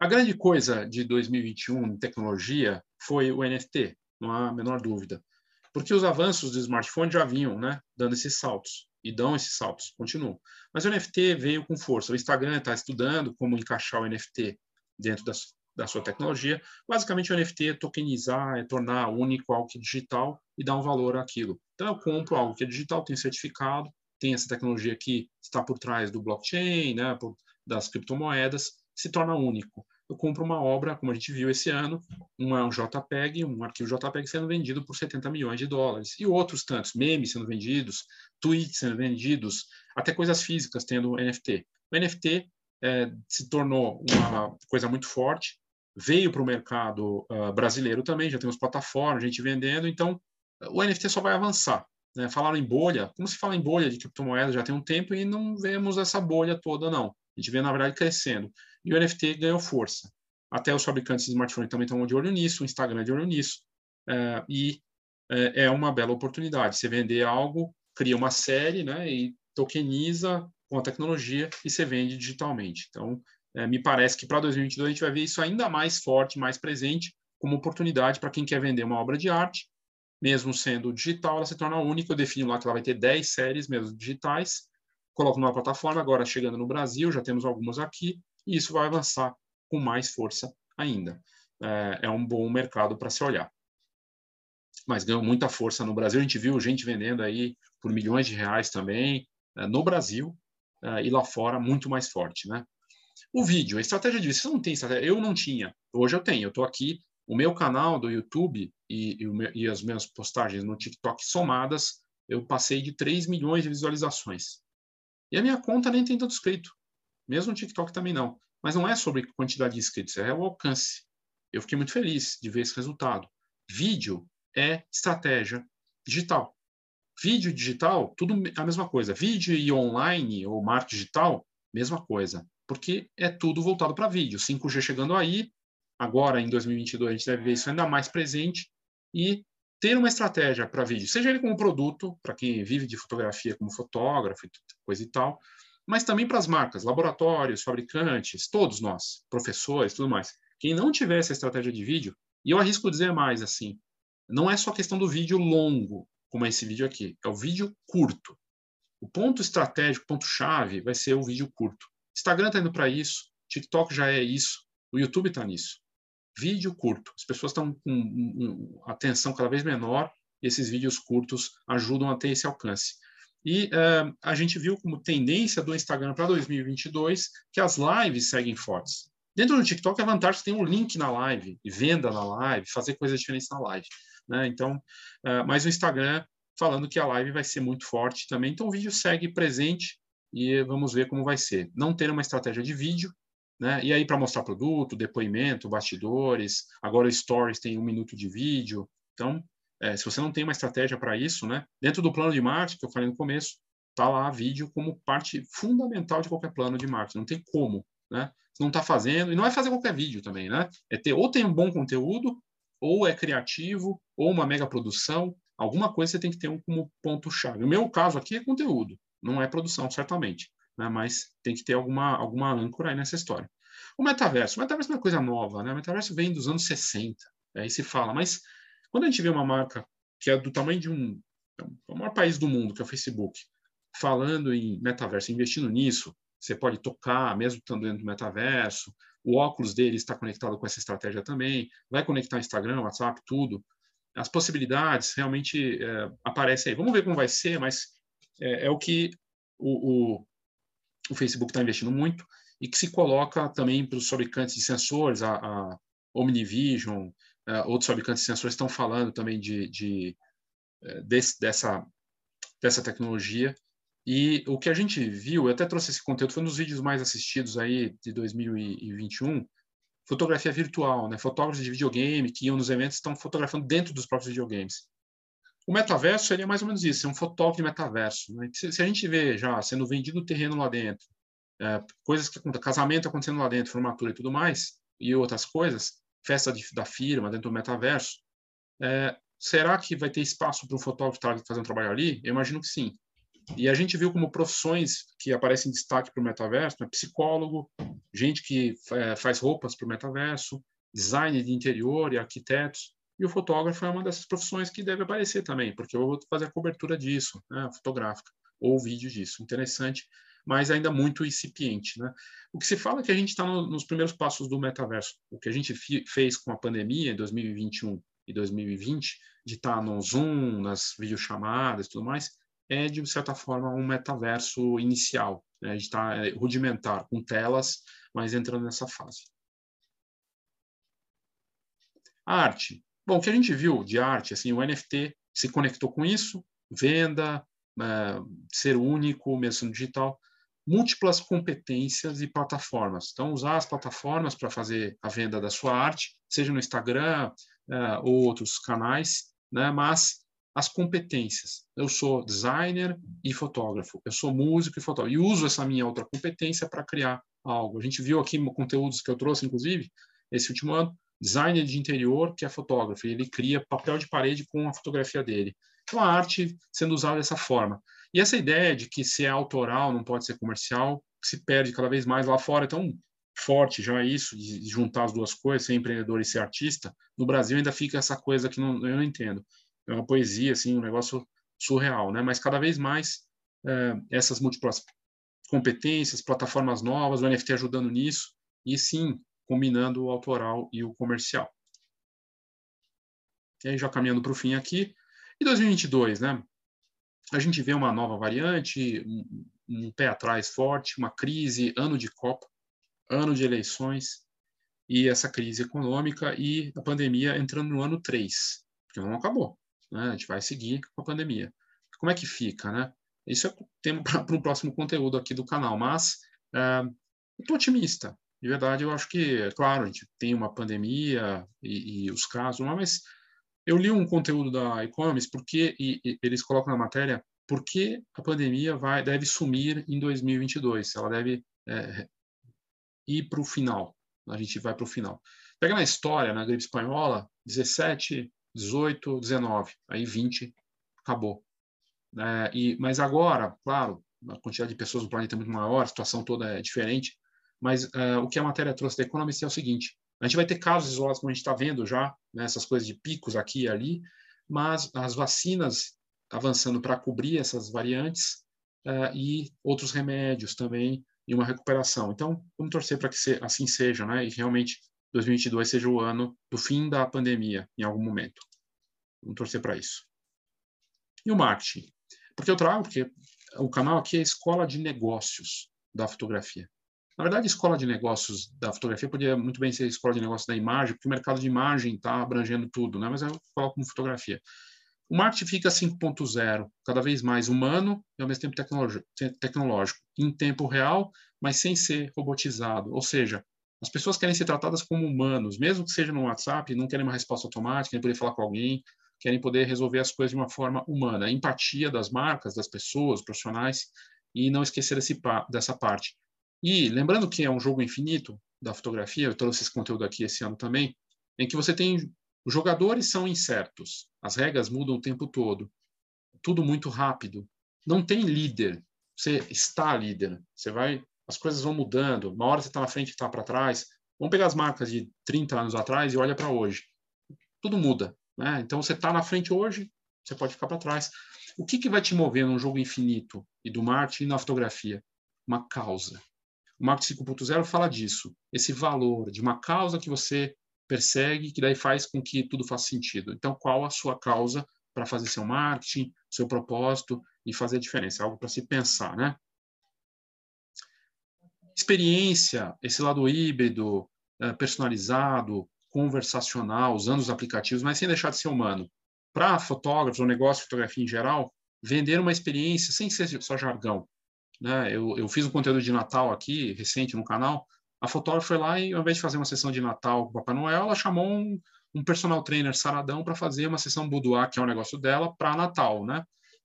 A grande coisa de 2021 em tecnologia foi o NFT, não há a menor dúvida. Porque os avanços do smartphone já vinham né, dando esses saltos e dão esses saltos, continuam. Mas o NFT veio com força. O Instagram está estudando como encaixar o NFT dentro da, da sua tecnologia. Basicamente, o NFT é tokenizar, é tornar único algo que é digital e dar um valor àquilo. Então, eu compro algo que é digital, tem certificado, tem essa tecnologia que está por trás do blockchain, né, das criptomoedas, se torna único eu compro uma obra, como a gente viu esse ano, um JPEG, um arquivo JPEG sendo vendido por 70 milhões de dólares. E outros tantos, memes sendo vendidos, tweets sendo vendidos, até coisas físicas tendo NFT. O NFT é, se tornou uma coisa muito forte, veio para o mercado uh, brasileiro também, já temos plataformas, gente vendendo, então o NFT só vai avançar. Né? Falaram em bolha, como se fala em bolha de criptomoedas já tem um tempo e não vemos essa bolha toda, não. A gente vê, na verdade, crescendo e o NFT ganhou força. Até os fabricantes de smartphone também estão de olho nisso, o Instagram é de olho nisso, é, e é, é uma bela oportunidade. Você vender algo, cria uma série, né, e tokeniza com a tecnologia e você vende digitalmente. Então, é, me parece que para 2022 a gente vai ver isso ainda mais forte, mais presente, como oportunidade para quem quer vender uma obra de arte, mesmo sendo digital, ela se torna única. Eu defino lá que ela vai ter 10 séries mesmo digitais, coloco numa plataforma, agora chegando no Brasil, já temos algumas aqui, e isso vai avançar com mais força ainda. É, é um bom mercado para se olhar. Mas ganhou muita força no Brasil. A gente viu gente vendendo aí por milhões de reais também, é, no Brasil é, e lá fora, muito mais forte. Né? O vídeo, a estratégia de vídeo, você não tem estratégia? Eu não tinha. Hoje eu tenho. Eu estou aqui, o meu canal do YouTube e, e, e as minhas postagens no TikTok somadas, eu passei de 3 milhões de visualizações. E a minha conta nem tem tanto inscrito. Mesmo no TikTok também não. Mas não é sobre quantidade de inscritos, é o alcance. Eu fiquei muito feliz de ver esse resultado. Vídeo é estratégia digital. Vídeo digital, tudo a mesma coisa. Vídeo e online ou marketing digital, mesma coisa. Porque é tudo voltado para vídeo. 5G chegando aí, agora em 2022 a gente deve ver isso ainda mais presente e ter uma estratégia para vídeo, seja ele como produto, para quem vive de fotografia como fotógrafo, coisa e tal, mas também para as marcas, laboratórios, fabricantes, todos nós, professores, tudo mais. Quem não tiver essa estratégia de vídeo, e eu arrisco dizer mais assim, não é só questão do vídeo longo, como é esse vídeo aqui, é o vídeo curto. O ponto estratégico, ponto chave, vai ser o vídeo curto. Instagram está indo para isso, TikTok já é isso, o YouTube está nisso. Vídeo curto. As pessoas estão com atenção cada vez menor e esses vídeos curtos ajudam a ter esse alcance. E uh, a gente viu como tendência do Instagram para 2022 que as lives seguem fortes. Dentro do TikTok, a vantagem é tem um link na live, venda na live, fazer coisas diferentes na live. Né? Então, uh, mas o Instagram falando que a live vai ser muito forte também. Então, o vídeo segue presente e vamos ver como vai ser. Não ter uma estratégia de vídeo né? E aí para mostrar produto, depoimento, bastidores, agora o Stories tem um minuto de vídeo. Então, é, se você não tem uma estratégia para isso, né? Dentro do plano de marketing que eu falei no começo, tá lá vídeo como parte fundamental de qualquer plano de marketing. Não tem como, né? Não está fazendo e não é fazer qualquer vídeo também, né? É ter ou tem um bom conteúdo, ou é criativo, ou uma mega produção. Alguma coisa você tem que ter um como ponto chave. O meu caso aqui é conteúdo, não é produção, certamente né? mas tem que ter alguma, alguma âncora aí nessa história. O metaverso. O metaverso é uma coisa nova, né? O metaverso vem dos anos 60, aí se fala, mas quando a gente vê uma marca que é do tamanho de um, o maior país do mundo, que é o Facebook, falando em metaverso, investindo nisso, você pode tocar, mesmo estando dentro do metaverso, o óculos dele está conectado com essa estratégia também, vai conectar Instagram, WhatsApp, tudo. As possibilidades realmente é, aparecem aí. Vamos ver como vai ser, mas é, é o que o, o, o Facebook está investindo muito e que se coloca também para os fabricantes de sensores, a, a Omnivision, uh, outros fabricantes de sensores estão falando também de, de uh, desse, dessa, dessa tecnologia. E o que a gente viu, eu até trouxe esse conteúdo, foi um dos vídeos mais assistidos aí de 2021, fotografia virtual, né? Fotógrafos de videogame que iam nos eventos estão fotografando dentro dos próprios videogames. O metaverso seria mais ou menos isso, é um fotógrafo de metaverso. Né? Se, se, a gente vê já sendo vendido terreno lá dentro, é, coisas que casamento acontecendo lá dentro, formatura e tudo mais, e outras coisas, festa de, da firma dentro do metaverso, é, será que vai ter espaço para um fotógrafo estar fazendo trabalho ali? Eu imagino que sim. E a gente viu como profissões que aparecem em destaque para o metaverso, né? psicólogo, gente que é, faz roupas para o metaverso, design de interior e arquitetos. E o fotógrafo é uma dessas profissões que deve aparecer também, porque eu vou fazer a cobertura disso, né, fotográfica, ou vídeo disso. Interessante, mas ainda muito incipiente. Né? O que se fala é que a gente está no, nos primeiros passos do metaverso. O que a gente fez com a pandemia em 2021 e 2020, de estar tá no Zoom, nas videochamadas e tudo mais, é, de certa forma, um metaverso inicial. Né? A gente está é, rudimentar, com telas, mas entrando nessa fase. A arte. Bom, o que a gente viu de arte, assim, o NFT se conectou com isso, venda, é, ser único, mesmo digital, múltiplas competências e plataformas. Então, usar as plataformas para fazer a venda da sua arte, seja no Instagram é, ou outros canais, né? mas as competências. Eu sou designer e fotógrafo, eu sou músico e fotógrafo, e uso essa minha outra competência para criar algo. A gente viu aqui conteúdos que eu trouxe, inclusive, esse último ano, designer de interior que é fotógrafo, e ele cria papel de parede com a fotografia dele. Então, a arte sendo usada dessa forma. E essa ideia de que se é autoral não pode ser comercial se perde cada vez mais lá fora. Então, forte já isso, de juntar as duas coisas, ser empreendedor e ser artista. No Brasil ainda fica essa coisa que não, eu não entendo. É uma poesia, assim, um negócio surreal, né? Mas cada vez mais é, essas múltiplas competências, plataformas novas, o NFT ajudando nisso, e sim, combinando o autoral e o comercial. E aí, já caminhando para o fim aqui, e 2022, né? A gente vê uma nova variante, um, um pé atrás forte, uma crise, ano de Copa, ano de eleições, e essa crise econômica e a pandemia entrando no ano 3, porque não acabou. Né? A gente vai seguir com a pandemia. Como é que fica, né? Isso é tema para um próximo conteúdo aqui do canal, mas é, eu estou otimista de verdade, eu acho que, claro, a gente tem uma pandemia e, e os casos, mas eu li um conteúdo da Economist porque e, e eles colocam na matéria por que a pandemia vai deve sumir em 2022, ela deve é, ir para o final, a gente vai para o final. Pega na história, na gripe espanhola, 17, 18, 19, aí 20, acabou. É, e, mas agora, claro, a quantidade de pessoas no planeta é muito maior, a situação toda é diferente, mas uh, o que a matéria trouxe da Economist é o seguinte: a gente vai ter casos isolados, como a gente está vendo já, né, essas coisas de picos aqui e ali, mas as vacinas avançando para cobrir essas variantes uh, e outros remédios também e uma recuperação. Então, vamos torcer para que se, assim seja, né, e realmente 2022 seja o ano do fim da pandemia em algum momento. Vamos torcer para isso. E o marketing? Porque eu trago, porque o canal aqui é a escola de negócios da fotografia. Na verdade, escola de negócios da fotografia poderia muito bem ser escola de negócios da imagem, porque o mercado de imagem está abrangendo tudo, né? mas eu coloco como fotografia. O marketing fica 5.0, cada vez mais humano e ao mesmo tempo tecnológico, em tempo real, mas sem ser robotizado. Ou seja, as pessoas querem ser tratadas como humanos, mesmo que seja no WhatsApp, não querem uma resposta automática, querem poder falar com alguém, querem poder resolver as coisas de uma forma humana. A empatia das marcas, das pessoas, profissionais, e não esquecer desse, dessa parte. E lembrando que é um jogo infinito da fotografia, eu trouxe esse conteúdo aqui esse ano também, em que você tem os jogadores são incertos, as regras mudam o tempo todo, tudo muito rápido. Não tem líder, você está líder, você vai, as coisas vão mudando. Uma hora você está na frente, está para trás. Vamos pegar as marcas de 30 anos atrás e olha para hoje. Tudo muda, né? Então você está na frente hoje, você pode ficar para trás. O que, que vai te mover num jogo infinito e do marketing e na fotografia? Uma causa. O marketing 5.0 fala disso, esse valor de uma causa que você persegue, que daí faz com que tudo faça sentido. Então, qual a sua causa para fazer seu marketing, seu propósito e fazer a diferença? Algo para se pensar, né? Experiência, esse lado híbrido, eh, personalizado, conversacional, usando os aplicativos, mas sem deixar de ser humano. Para fotógrafos, ou negócio de fotografia em geral, vender uma experiência sem ser só jargão. Né? Eu, eu fiz um conteúdo de Natal aqui, recente no canal, a fotógrafa foi lá e, ao invés de fazer uma sessão de Natal com o Papai Noel, ela chamou um, um personal trainer saradão para fazer uma sessão boudoir, que é um negócio dela, para Natal, né?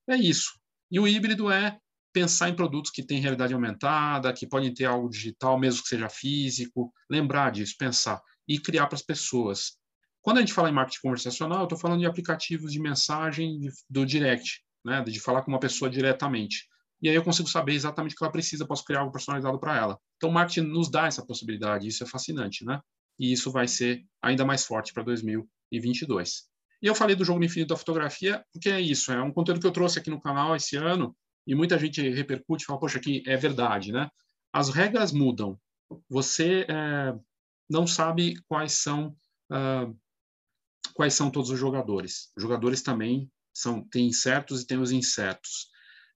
É isso. E o híbrido é pensar em produtos que têm realidade aumentada, que podem ter algo digital, mesmo que seja físico, lembrar disso, pensar e criar para as pessoas. Quando a gente fala em marketing conversacional, eu estou falando de aplicativos de mensagem do direct, né, de falar com uma pessoa diretamente e aí eu consigo saber exatamente o que ela precisa, posso criar algo personalizado para ela. Então, o marketing nos dá essa possibilidade, isso é fascinante, né? E isso vai ser ainda mais forte para 2022. E eu falei do jogo infinito da fotografia, porque é isso, é um conteúdo que eu trouxe aqui no canal esse ano, e muita gente repercute fala, poxa, aqui é verdade, né? As regras mudam. Você é, não sabe quais são uh, quais são todos os jogadores. Os jogadores também são tem certos e tem os incertos.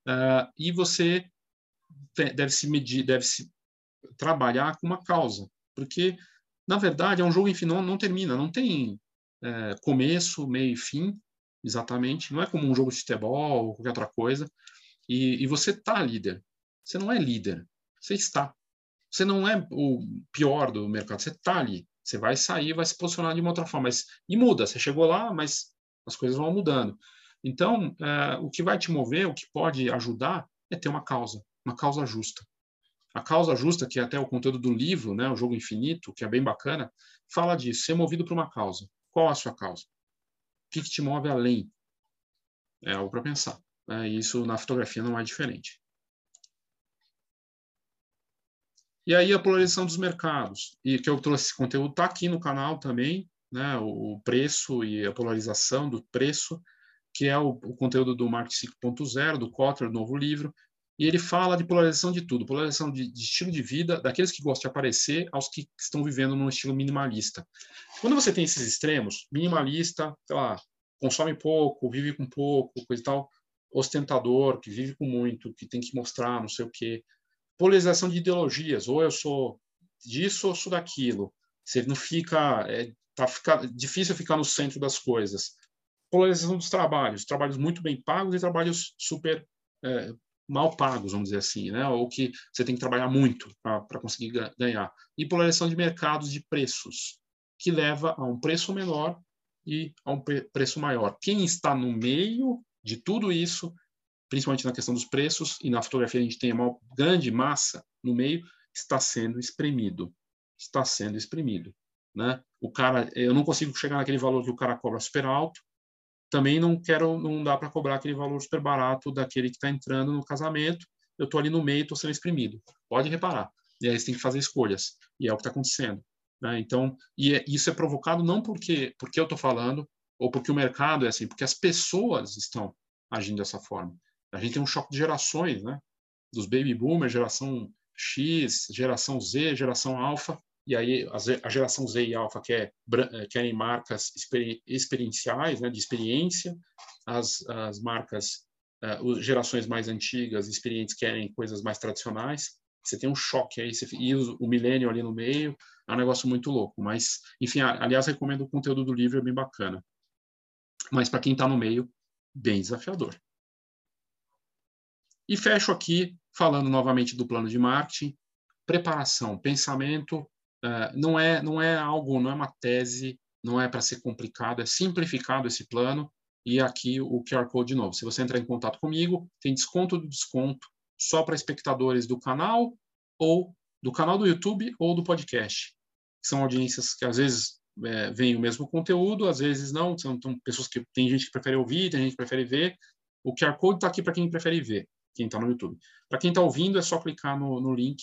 Uh, e você deve se medir, deve se trabalhar com uma causa, porque na verdade é um jogo infinito, não, não termina, não tem é, começo, meio e fim, exatamente. Não é como um jogo de futebol ou qualquer outra coisa. E, e você está líder. Você não é líder, você está. Você não é o pior do mercado, você está ali. Você vai sair, vai se posicionar de uma outra forma. Mas, e muda, você chegou lá, mas as coisas vão mudando. Então, é, o que vai te mover, o que pode ajudar, é ter uma causa, uma causa justa. A causa justa, que é até o conteúdo do livro, né, o Jogo Infinito, que é bem bacana, fala disso, ser movido por uma causa. Qual a sua causa? O que, que te move além? É algo para pensar. Né? Isso na fotografia não é diferente. E aí a polarização dos mercados, e que eu trouxe esse conteúdo, está aqui no canal também, né, o preço e a polarização do preço que é o, o conteúdo do Marketing 5.0, do Kotler, novo livro, e ele fala de polarização de tudo, polarização de, de, estilo de vida, daqueles que gostam de aparecer aos que estão vivendo num estilo minimalista. Quando você tem esses extremos, minimalista, sei lá, consome pouco, vive com pouco, coisa e tal, ostentador, que vive com muito, que tem que mostrar, não sei o quê. Polarização de ideologias, ou eu sou disso ou sou daquilo. Você não fica, é, tá fica, difícil ficar no centro das coisas polarização dos trabalhos, trabalhos muito bem pagos e trabalhos super é, mal pagos, vamos dizer assim, né? ou que você tem que trabalhar muito para conseguir ganhar. E polarização de mercados de preços, que leva a um preço menor e a um preço maior. Quem está no meio de tudo isso, principalmente na questão dos preços, e na fotografia a gente tem uma grande massa no meio, está sendo espremido. Está sendo espremido. Né? O cara, eu não consigo chegar naquele valor que o cara cobra super alto, também não quero, não dá para cobrar aquele valor super barato daquele que está entrando no casamento. Eu estou ali no meio, estou sendo exprimido. Pode reparar. E aí você tem que fazer escolhas. E é o que está acontecendo. Né? Então, e é, isso é provocado não porque porque eu estou falando ou porque o mercado é assim, porque as pessoas estão agindo dessa forma. A gente tem um choque de gerações, né? Dos baby boomers, geração X, geração Z, geração alfa, e aí a geração Z e Alpha quer, eh, querem marcas experienciais, né, de experiência, as, as marcas, uh, gerações mais antigas, experientes, querem coisas mais tradicionais. Você tem um choque aí, você, e o, o milênio ali no meio, é um negócio muito louco. Mas, enfim, aliás, recomendo o conteúdo do livro, é bem bacana. Mas para quem está no meio, bem desafiador. E fecho aqui falando novamente do plano de marketing. Preparação, pensamento, uh, não é não é algo, não é uma tese, não é para ser complicado, é simplificado esse plano. E aqui o QR Code de novo. Se você entrar em contato comigo, tem desconto do desconto só para espectadores do canal ou do canal do YouTube ou do podcast. São audiências que às vezes é, veem o mesmo conteúdo, às vezes não. São, são pessoas que tem gente que prefere ouvir, tem gente que prefere ver. O QR Code está aqui para quem prefere ver quem está no YouTube. Para quem está ouvindo, é só clicar no, no link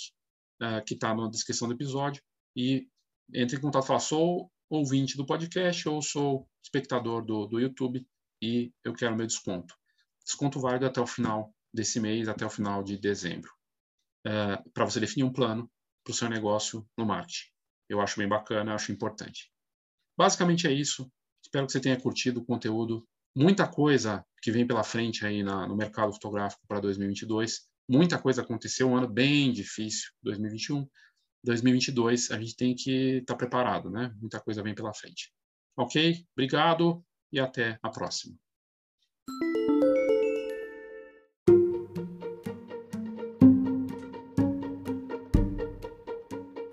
uh, que está na descrição do episódio e entre em contato e falar, sou ouvinte do podcast ou sou espectador do, do YouTube e eu quero meu desconto. Desconto válido até o final desse mês, até o final de dezembro. Uh, é, para você definir um plano para o seu negócio no marketing. Eu acho bem bacana, acho importante. Basicamente é isso. Espero que você tenha curtido o conteúdo muita coisa que vem pela frente aí na, no mercado fotográfico para 2022. Muita coisa aconteceu, um ano bem difícil, 2021. 2022 a gente tem que estar tá preparado, né? Muita coisa vem pela frente. Ok? Obrigado e até a próxima.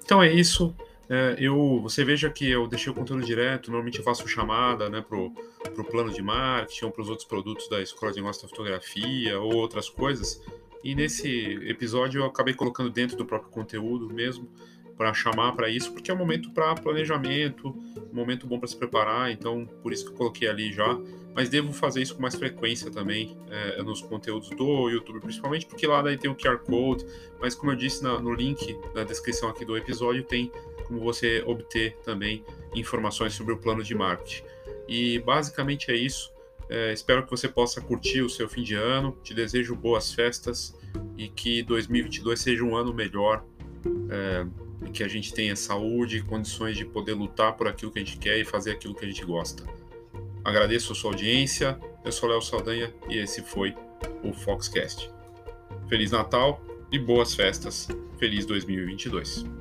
Então é isso. É, eu, você veja que eu deixei o conteúdo direto, normalmente eu faço chamada né, para o plano de marketing ou para os outros produtos da Escola de Negócio da Fotografia ou outras coisas. E nesse episódio eu acabei colocando dentro do próprio conteúdo mesmo, para chamar para isso, porque é um momento para planejamento, um momento bom para se preparar, então por isso que eu coloquei ali já. Mas devo fazer isso com mais frequência também é, nos conteúdos do YouTube, principalmente porque lá daí tem o QR Code, mas como eu disse na, no link na descrição aqui do episódio, tem como você obter também informações sobre o plano de marketing. E basicamente é isso. É, espero que você possa curtir o seu fim de ano. Te desejo boas festas e que 2022 seja um ano melhor. É, e que a gente tenha saúde e condições de poder lutar por aquilo que a gente quer e fazer aquilo que a gente gosta. Agradeço a sua audiência. Eu sou Léo Saldanha e esse foi o Foxcast. Feliz Natal e boas festas. Feliz 2022.